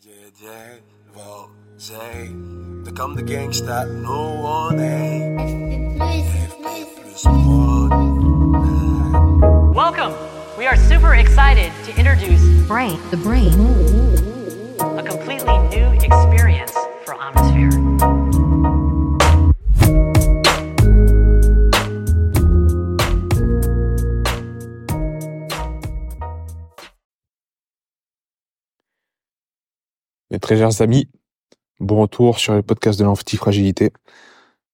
JJ, wel, zij, er kan de gangsta, no one, hey. plus One. Welcome! We are super excited to introduce Brain. The brain. Très chers amis, bon retour sur le podcast de l'antifragilité.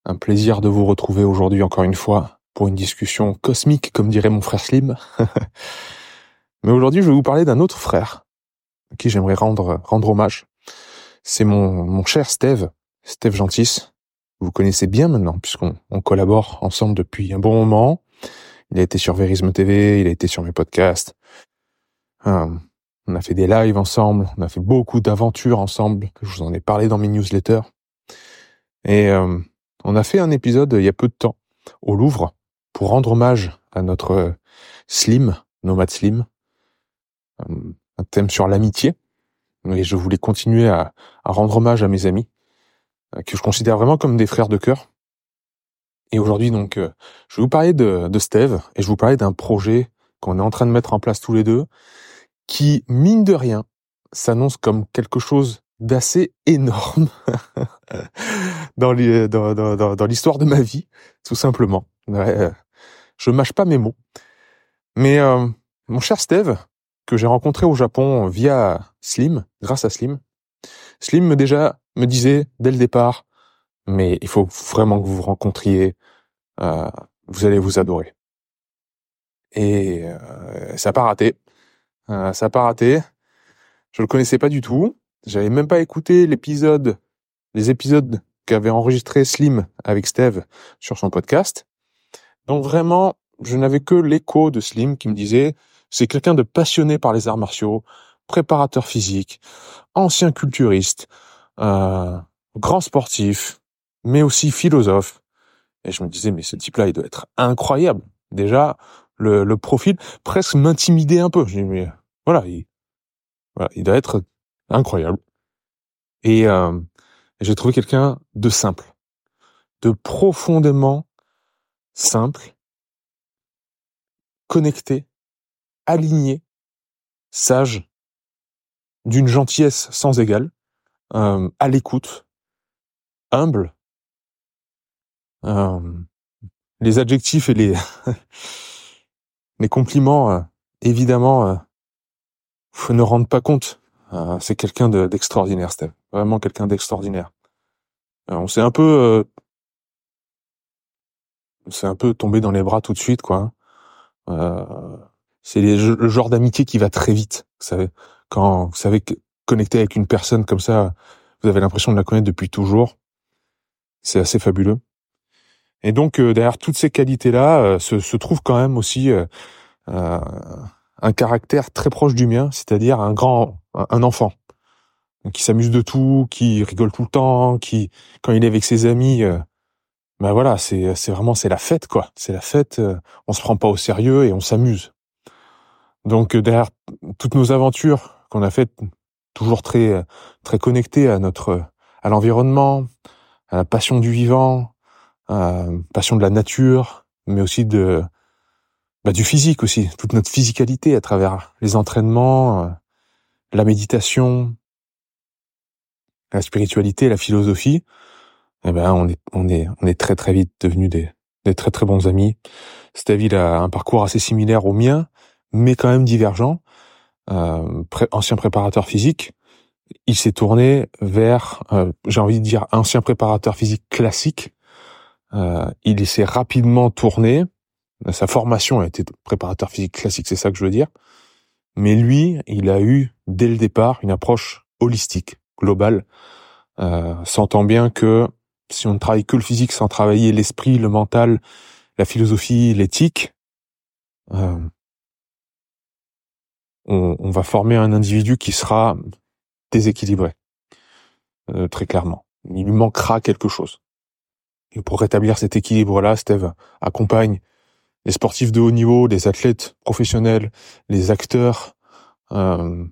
Un plaisir de vous retrouver aujourd'hui encore une fois pour une discussion cosmique, comme dirait mon frère Slim. Mais aujourd'hui, je vais vous parler d'un autre frère à qui j'aimerais rendre, rendre hommage. C'est mon, mon cher Steve, Steve Gentis. Vous connaissez bien maintenant, puisqu'on on collabore ensemble depuis un bon moment. Il a été sur Verisme TV, il a été sur mes podcasts. Euh, on a fait des lives ensemble, on a fait beaucoup d'aventures ensemble. Je vous en ai parlé dans mes newsletters. Et euh, on a fait un épisode il y a peu de temps au Louvre pour rendre hommage à notre euh, Slim, Nomad Slim, Euh, un thème sur l'amitié. Et je voulais continuer à, rendre hommage à mes amis euh, que je considère vraiment comme des frères de cœur. Et aujourd'hui donc, je vais vous parler de, de Steve et je vais vous parler d'un projet qu'on est en train de mettre en place tous les deux qui, mine de rien, s'annonce comme quelque chose d'assez énorme dans l'histoire de ma vie, tout simplement. Ouais, euh, je mâche pas mes mots. Mais euh, mon cher Steve, que j'ai rencontré au Japon via Slim, grâce à Slim, Slim me déjà me disait dès le départ, mais il faut vraiment que vous vous rencontriez, euh, vous allez vous adorer. Et ça n'a pas raté. Euh, ça n'a pas raté. Je le connaissais pas du tout. J'avais même pas écouté l'épisode, les épisodes qu'avait enregistré Slim avec Steve sur son podcast. Donc vraiment, je n'avais que l'écho de Slim qui me disait, c'est quelqu'un de passionné par les arts martiaux, préparateur physique, ancien culturiste, euh, grand sportif, mais aussi philosophe. Et je me disais, mais ce type-là, il doit être incroyable. Déjà, le, le profil presque m'intimidait un peu. Voilà, il, doit être incroyable. Et euh, j'ai trouvé quelqu'un de simple, de profondément simple, connecté, aligné, sage, d'une gentillesse sans égale, euh, à l'écoute, humble. Euh, les adjectifs et les compliments, euh, évidemment, ne rendent pas compte. Euh, c'est quelqu'un de- d'extraordinaire, Steve. Vraiment quelqu'un d'extraordinaire. Euh, on s'est un peu, euh, on s'est un peu tombé dans les bras tout de suite, quoi. Euh, c'est le genre d'amitié qui va très vite. Vous savez, quand vous savez connecter avec une personne comme ça, vous avez l'impression de la connaître depuis toujours. C'est assez fabuleux. Et donc euh, derrière toutes ces qualités-là euh, se, se trouve quand même aussi euh, euh, un caractère très proche du mien, c'est-à-dire un grand, un enfant qui s'amuse de tout, qui rigole tout le temps, qui quand il est avec ses amis, euh, ben voilà, c'est c'est vraiment c'est la fête quoi, c'est la fête. euh, on se prend pas au sérieux et on s'amuse. Donc euh, derrière toutes nos aventures qu'on a faites, toujours très très connectées à notre à l'environnement, à la passion du vivant, à la passion de la nature, mais aussi de bah, du physique aussi, toute notre physicalité à travers les entraînements, euh, la méditation, la spiritualité, la philosophie. Eh ben on est on est on est très très vite devenus des des très très bons amis. Steve il a un parcours assez similaire au mien, mais quand même divergent. Euh, ancien préparateur physique, il s'est tourné vers, euh, j'ai envie de dire, ancien préparateur physique classique. Euh, il s'est rapidement tourné. Sa formation a été préparateur physique classique, c'est ça que je veux dire. Mais lui, il a eu dès le départ une approche holistique, globale, euh, sentant bien que si on ne travaille que le physique sans travailler l'esprit, le mental, la philosophie, l'éthique, euh, on, on va former un individu qui sera déséquilibré, euh, très clairement. Il lui manquera quelque chose. Et pour rétablir cet équilibre-là, Steve accompagne les sportifs de haut niveau, les athlètes professionnels, les acteurs, euh,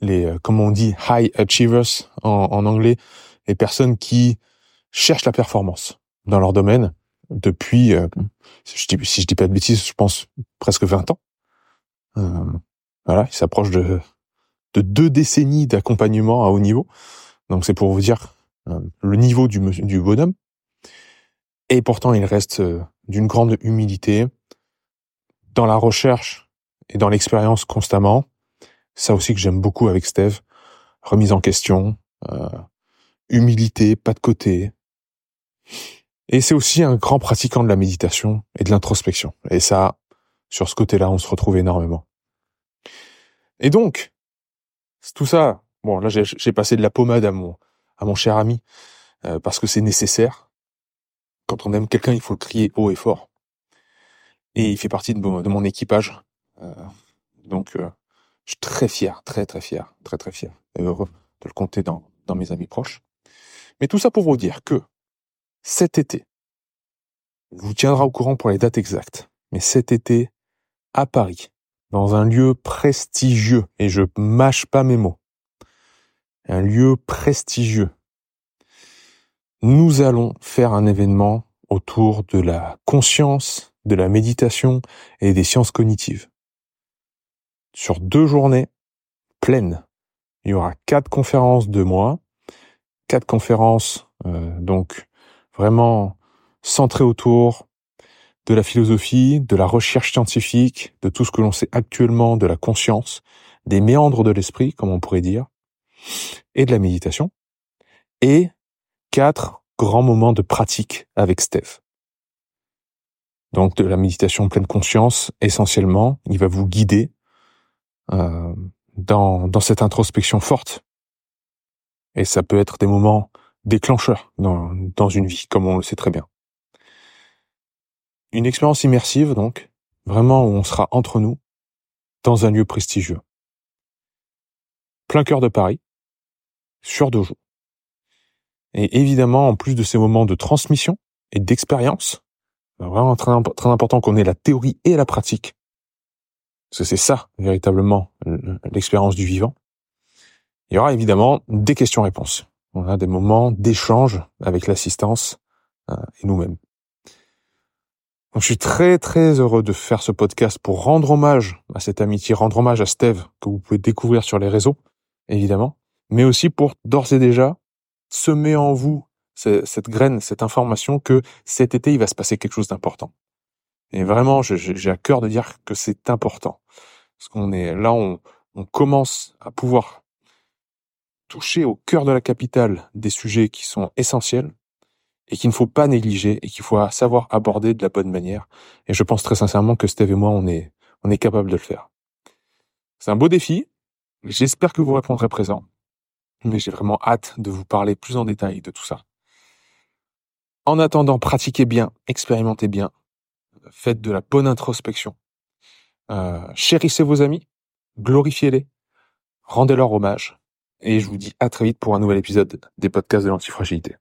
les, euh, comme on dit, high achievers en, en anglais, les personnes qui cherchent la performance dans leur domaine depuis, euh, si, je dis, dis pas de bêtises, je pense presque 20 ans. Euh, voilà, ils s'approchent de, de deux décennies d'accompagnement à haut niveau. Donc c'est pour vous dire euh, le niveau du, du bonhomme. Et pourtant, il reste euh, d'une grande humilité dans la recherche et dans l'expérience constamment. Ça aussi que j'aime beaucoup avec Steve. Remise en question, euh, humilité, pas de côté. Et c'est aussi un grand pratiquant de la méditation et de l'introspection. Et ça, sur ce côté-là, on se retrouve énormément. Et donc, tout ça, bon, là, j'ai passé de la pommade à mon, à mon cher ami, euh, parce que c'est nécessaire. Quand on aime quelqu'un, il faut le crier haut et fort. Et il fait partie de mon, équipage. Euh, donc, euh, je suis très fier, très très fier, très très fier et heureux de le compter dans, dans mes amis proches. Mais tout ça pour vous dire que cet été, je vous tiendra au courant pour les dates exactes, mais cet été, à Paris, dans un lieu prestigieux, et je mâche pas mes mots, un lieu prestigieux, nous allons faire un événement autour de la conscience, de la méditation et des sciences cognitives. Sur deux journées pleines, il y aura quatre conférences de moi, quatre conférences euh, donc vraiment centrées autour de la philosophie, de la recherche scientifique, de tout ce que l'on sait actuellement de la conscience, des méandres de l'esprit, comme on pourrait dire, et de la méditation, et quatre grands moments de pratique avec Steph. Donc de la méditation pleine conscience, essentiellement, il va vous guider euh, dans, dans cette introspection forte. Et ça peut être des moments déclencheurs dans, dans une vie, comme on le sait très bien. Une expérience immersive, donc, vraiment où on sera entre nous, dans un lieu prestigieux. Plein cœur de Paris, sur deux jours. Et évidemment, en plus de ces moments de transmission et d'expérience, vraiment très, important qu'on ait la théorie et la pratique. Parce que c'est ça, véritablement, l'expérience du vivant. Il y aura évidemment des questions-réponses. On a des moments d'échange avec l'assistance euh, et nous-mêmes. Je suis très très heureux de faire ce podcast pour rendre hommage à cette amitié, rendre hommage à Steve que vous pouvez découvrir sur les réseaux, évidemment, mais aussi pour d'ores et déjà semer en vous cette graine, cette information que cet été, il va se passer quelque chose d'important. Et vraiment, j'ai à cœur de dire que c'est important. Parce qu'on est là, on, on commence à pouvoir toucher au cœur de la capitale des sujets qui sont essentiels et qu'il ne faut pas négliger et qu'il faut savoir aborder de la bonne manière. Et je pense très sincèrement que Steve et moi, on est, on est capable de le faire. C'est un beau défi. J'espère que vous répondrez présent mais j'ai vraiment hâte de vous parler plus en détail de tout ça. En attendant, pratiquez bien, expérimentez bien, faites de la bonne introspection, euh, chérissez vos amis, glorifiez-les, rendez-leur hommage, et je vous dis à très vite pour un nouvel épisode des podcasts de l'antifragilité.